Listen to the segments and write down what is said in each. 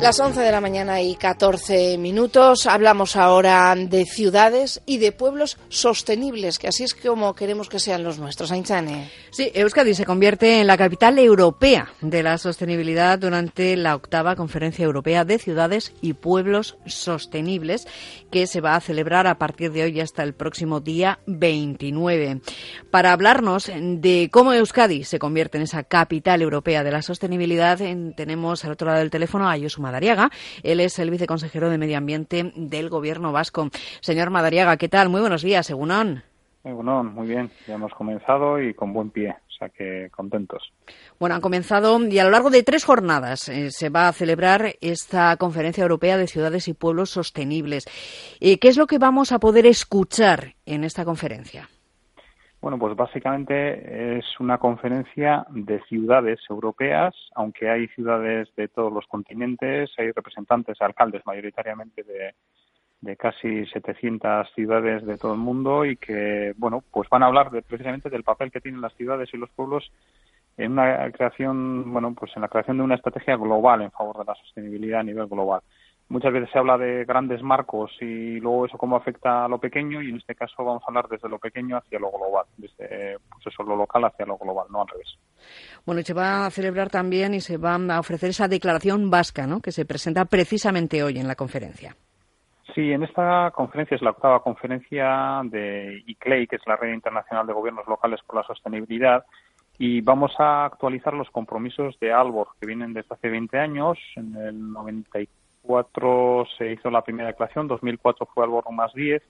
Las 11 de la mañana y 14 minutos. Hablamos ahora de ciudades y de pueblos sostenibles, que así es como queremos que sean los nuestros. Ainchane. Sí, Euskadi se convierte en la capital europea de la sostenibilidad durante la octava Conferencia Europea de Ciudades y Pueblos Sostenibles, que se va a celebrar a partir de hoy hasta el próximo día 29. Para hablarnos de cómo Euskadi se convierte en esa capital europea de la sostenibilidad, tenemos al otro lado del teléfono a Yosuma Madariaga. Él es el viceconsejero de Medio Ambiente del Gobierno vasco. Señor Madariaga, ¿qué tal? Muy buenos días, Egunon. Egunon, muy bien. Ya hemos comenzado y con buen pie, o sea que contentos. Bueno, han comenzado y a lo largo de tres jornadas eh, se va a celebrar esta Conferencia Europea de Ciudades y Pueblos Sostenibles. Eh, ¿Qué es lo que vamos a poder escuchar en esta conferencia? Bueno, pues básicamente es una conferencia de ciudades europeas, aunque hay ciudades de todos los continentes, hay representantes, alcaldes mayoritariamente de, de casi 700 ciudades de todo el mundo y que, bueno, pues van a hablar precisamente del papel que tienen las ciudades y los pueblos en una creación, bueno, pues en la creación de una estrategia global en favor de la sostenibilidad a nivel global muchas veces se habla de grandes marcos y luego eso cómo afecta a lo pequeño y en este caso vamos a hablar desde lo pequeño hacia lo global, desde pues eso, lo local hacia lo global, no al revés. Bueno, y se va a celebrar también y se va a ofrecer esa declaración vasca, ¿no?, que se presenta precisamente hoy en la conferencia. Sí, en esta conferencia es la octava conferencia de ICLEI, que es la Red Internacional de Gobiernos Locales por la Sostenibilidad, y vamos a actualizar los compromisos de Albor, que vienen desde hace 20 años, en el 94 2004 se hizo la primera declaración, 2004 fue Albor más 10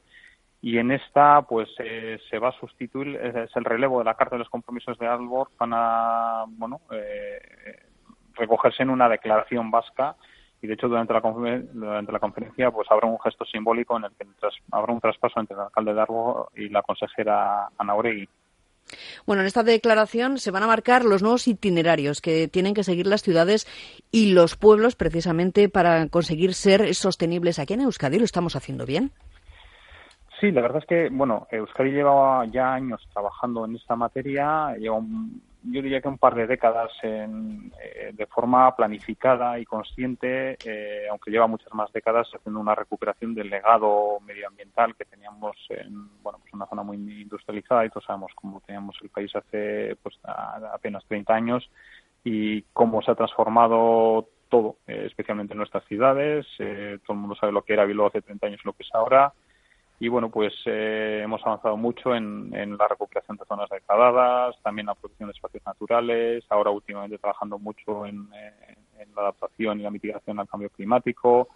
y en esta pues eh, se va a sustituir es el relevo de la carta de los compromisos de Albor van a bueno eh, recogerse en una declaración vasca y de hecho durante la, conferencia pues habrá un gesto simbólico en el que habrá un traspaso entre el alcalde de Albor y la consejera Ana Oregui. Bueno, en esta declaración se van a marcar los nuevos itinerarios que tienen que seguir las ciudades y los pueblos precisamente para conseguir ser sostenibles. Aquí en Euskadi lo estamos haciendo bien. Sí, la verdad es que, bueno, Euskadi lleva ya años trabajando en esta materia, lleva yo diría que un par de décadas en, eh, de forma planificada y consciente, eh, aunque lleva muchas más décadas haciendo una recuperación del legado medioambiental que teníamos en bueno, pues una zona muy industrializada y todos sabemos cómo teníamos el país hace pues, apenas 30 años y cómo se ha transformado todo, eh, especialmente en nuestras ciudades. todo el mundo sabe lo que era Bilbao hace 30 años y lo que es ahora y bueno, pues eh, hemos avanzado mucho en, la recuperación de zonas degradadas, también la protección de espacios naturales, ahora últimamente trabajando mucho en, eh, la adaptación y la mitigación al cambio climático.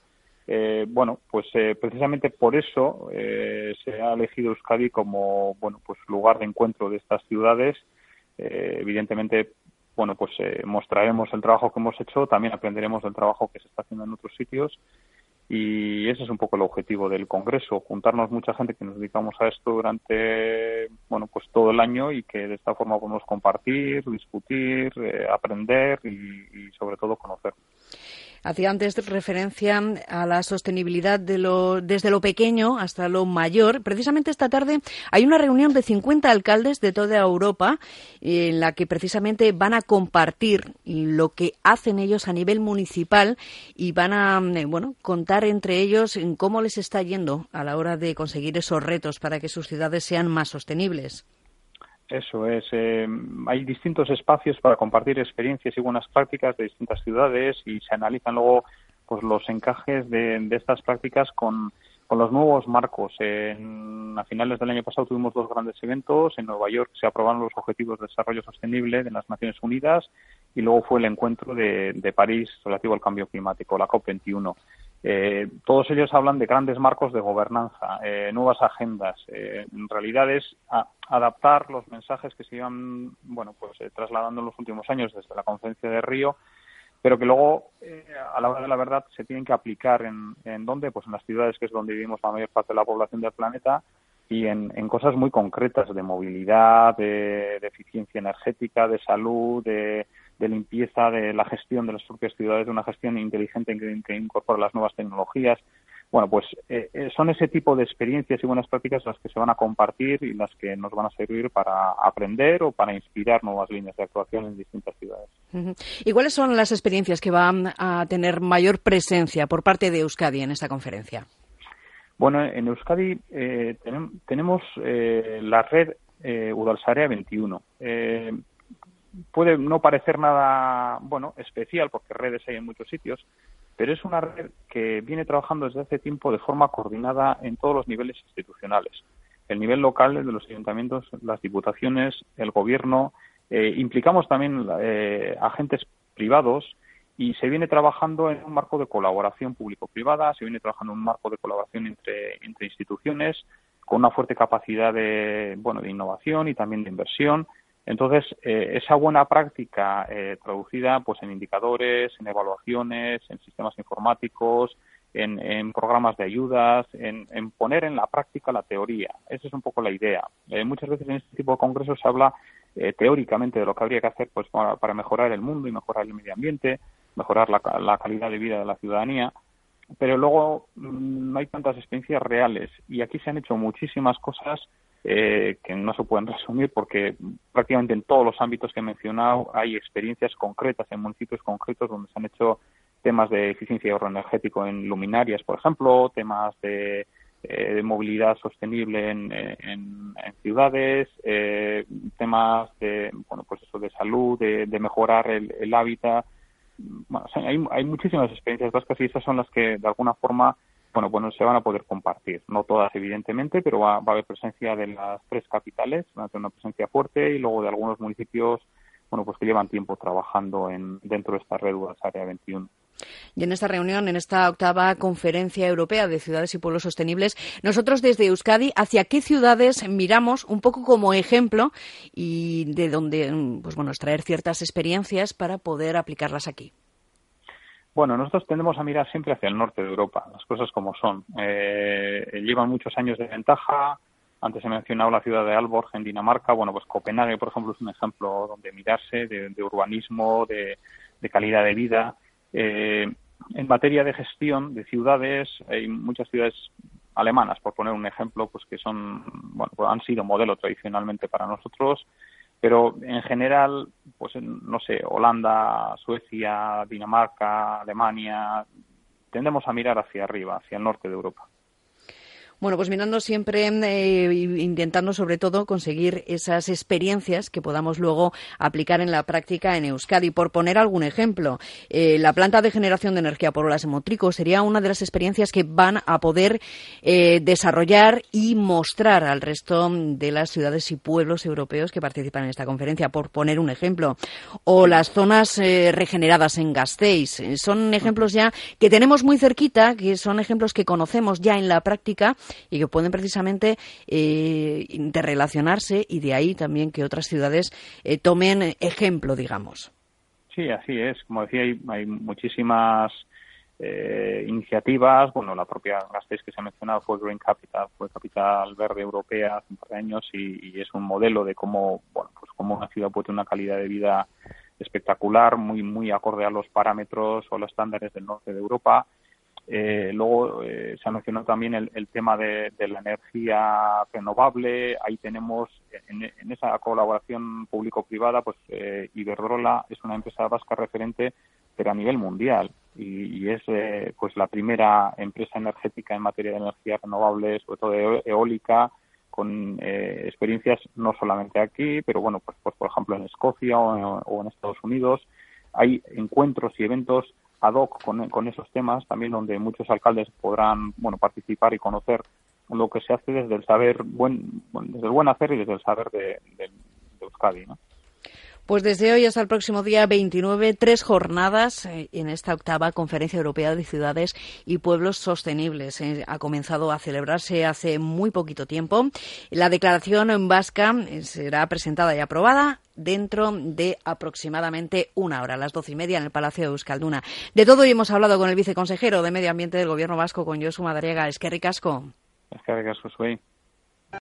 Eh, bueno, pues precisamente por eso se ha elegido Euskadi como bueno, pues lugar de encuentro de estas ciudades. evidentemente, bueno, pues mostraremos el trabajo que hemos hecho, también aprenderemos del trabajo que se está haciendo en otros sitios y ese es un poco el objetivo del congreso juntarnos mucha gente que nos dedicamos a esto durante bueno pues todo el año y que de esta forma podemos compartir discutir eh, aprender y, y sobre todo conocer Hacía antes referencia a la sostenibilidad de lo, desde lo pequeño hasta lo mayor. Precisamente esta tarde hay una reunión de 50 alcaldes de toda Europa en la que precisamente van a compartir lo que hacen ellos a nivel municipal y van a eh, bueno, contar entre ellos en cómo les está yendo a la hora de conseguir esos retos para que sus ciudades sean más sostenibles. Eso es. Eh, hay distintos espacios para compartir experiencias y buenas prácticas de distintas ciudades y se analizan luego pues los encajes de, estas prácticas con, los nuevos marcos. a finales del año pasado tuvimos dos grandes eventos. En Nueva York se aprobaron los Objetivos de Desarrollo Sostenible de las Naciones Unidas y luego fue el encuentro de, de París relativo al cambio climático, la COP21. Eh, todos ellos hablan de grandes marcos de gobernanza, eh, nuevas agendas. Eh, en realidad es adaptar los mensajes que se iban bueno, pues, trasladando en los últimos años desde la conferencia de Río, pero que luego, a la hora de la verdad, se tienen que aplicar en, en dónde, pues en las ciudades, que es donde vivimos la mayor parte de la población del planeta, y en, cosas muy concretas de movilidad, de eficiencia energética, de salud, de de limpieza, de la gestión de las propias ciudades, de una gestión inteligente que, incorpora las nuevas tecnologías. bueno, pues eh, eh, son ese tipo de experiencias y buenas prácticas las que se van a compartir y las que nos van a servir para aprender o para inspirar nuevas líneas de actuación en distintas ciudades. ¿Y cuáles son las experiencias que van a tener mayor presencia por parte de Euskadi en esta conferencia? Bueno, en Euskadi eh, tenemos la red Udalsarea 21 puede no parecer nada bueno especial porque redes hay en muchos sitios pero es una red que viene trabajando desde hace tiempo de forma coordinada en todos los niveles institucionales. El nivel local, de los ayuntamientos, las diputaciones, el gobierno, eh, implicamos también eh, agentes privados y se viene trabajando en un marco de colaboración público-privada, se viene trabajando en un marco de colaboración entre, entre instituciones con una fuerte capacidad de, bueno, de innovación y también de inversión entonces, eh, esa buena práctica eh, traducida pues, en indicadores, en evaluaciones, en sistemas informáticos, en, programas de ayudas, en, poner en la práctica la teoría. Esa es un poco la idea. Eh, muchas veces en este tipo de congresos se habla teóricamente de lo que habría que hacer pues, para, mejorar el mundo y mejorar el medio ambiente, mejorar la, la calidad de vida de la ciudadanía, pero luego mm, no hay tantas experiencias reales. Y aquí se han hecho muchísimas cosas eh, que no se pueden resumir porque prácticamente en todos los ámbitos que he mencionado hay experiencias concretas en municipios concretos donde se han hecho temas de eficiencia de ahorro energético en luminarias, por ejemplo, temas de, eh, movilidad sostenible en, en, ciudades, eh, temas de, bueno, pues eso de salud, de, mejorar el, hábitat. Bueno, hay, hay muchísimas experiencias vascas y esas son las que de alguna forma bueno, bueno, se van a poder compartir. No todas, evidentemente, pero va, a haber presencia de las tres capitales, va a tener una presencia fuerte y luego de algunos municipios, bueno, pues que llevan tiempo trabajando en, dentro de esta red Área 21. Y en esta reunión, en esta octava conferencia europea de ciudades y pueblos sostenibles, nosotros desde Euskadi, ¿hacia qué ciudades miramos un poco como ejemplo y de donde, pues bueno, extraer ciertas experiencias para poder aplicarlas aquí? Bueno, nosotros tendemos a mirar siempre hacia el norte de Europa, las cosas como son. Eh, llevan muchos años de ventaja. Antes he mencionado la ciudad de Aalborg en Dinamarca. Bueno, pues Copenhague, por ejemplo, es un ejemplo donde mirarse de, urbanismo, de, calidad de vida. Eh, en materia de gestión de ciudades, hay muchas ciudades alemanas, por poner un ejemplo, pues que son, bueno, pues han sido modelo tradicionalmente para nosotros pero en general, pues no sé, Holanda, Suecia, Dinamarca, Alemania, tendemos a mirar hacia arriba, hacia el norte de Europa. Bueno, pues mirando siempre, eh, intentando sobre todo conseguir esas experiencias que podamos luego aplicar en la práctica en Euskadi. Por poner algún ejemplo, eh, la planta de generación de energía por olas en Motrico sería una de las experiencias que van a poder eh, desarrollar y mostrar al resto de las ciudades y pueblos europeos que participan en esta conferencia, por poner un ejemplo. O las zonas regeneradas en Gasteiz. Son ejemplos ya que tenemos muy cerquita, que son ejemplos que conocemos ya en la práctica y que pueden precisamente eh, interrelacionarse y de ahí también que otras ciudades eh, tomen ejemplo, digamos. Sí, así es. Como decía, hay, muchísimas eh, iniciativas. Bueno, la propia Gasteiz que se ha mencionado fue Green Capital, fue capital verde europea hace un par de años y, es un modelo de cómo, bueno, pues cómo una ciudad puede tener una calidad de vida espectacular, muy muy acorde a los parámetros o los estándares del norte de Europa eh, luego eh, se ha mencionado también el, tema de, la energía renovable. Ahí tenemos en, esa colaboración público-privada, pues eh, Iberdrola es una empresa vasca referente, pero a nivel mundial y, es eh, pues la primera empresa energética en materia de energía renovable, sobre todo eólica, con experiencias no solamente aquí, pero bueno, pues, pues por ejemplo en Escocia o en Estados Unidos. Hay encuentros y eventos ad hoc con, esos temas, también donde muchos alcaldes podrán bueno participar y conocer lo que se hace desde el saber buen, desde el buen hacer y desde el saber de, de, Euskadi, ¿no? Pues desde hoy hasta el próximo día 29, tres jornadas eh, en esta octava Conferencia Europea de Ciudades y Pueblos Sostenibles. Eh, ha comenzado a celebrarse hace muy poquito tiempo. La declaración en vasca eh, será presentada y aprobada dentro de aproximadamente una hora, las doce y media, en el Palacio de Euskalduna. De todo hoy hemos hablado con el viceconsejero de Medio Ambiente del Gobierno Vasco, con Josu Madariaga. Es que ricasco, soy.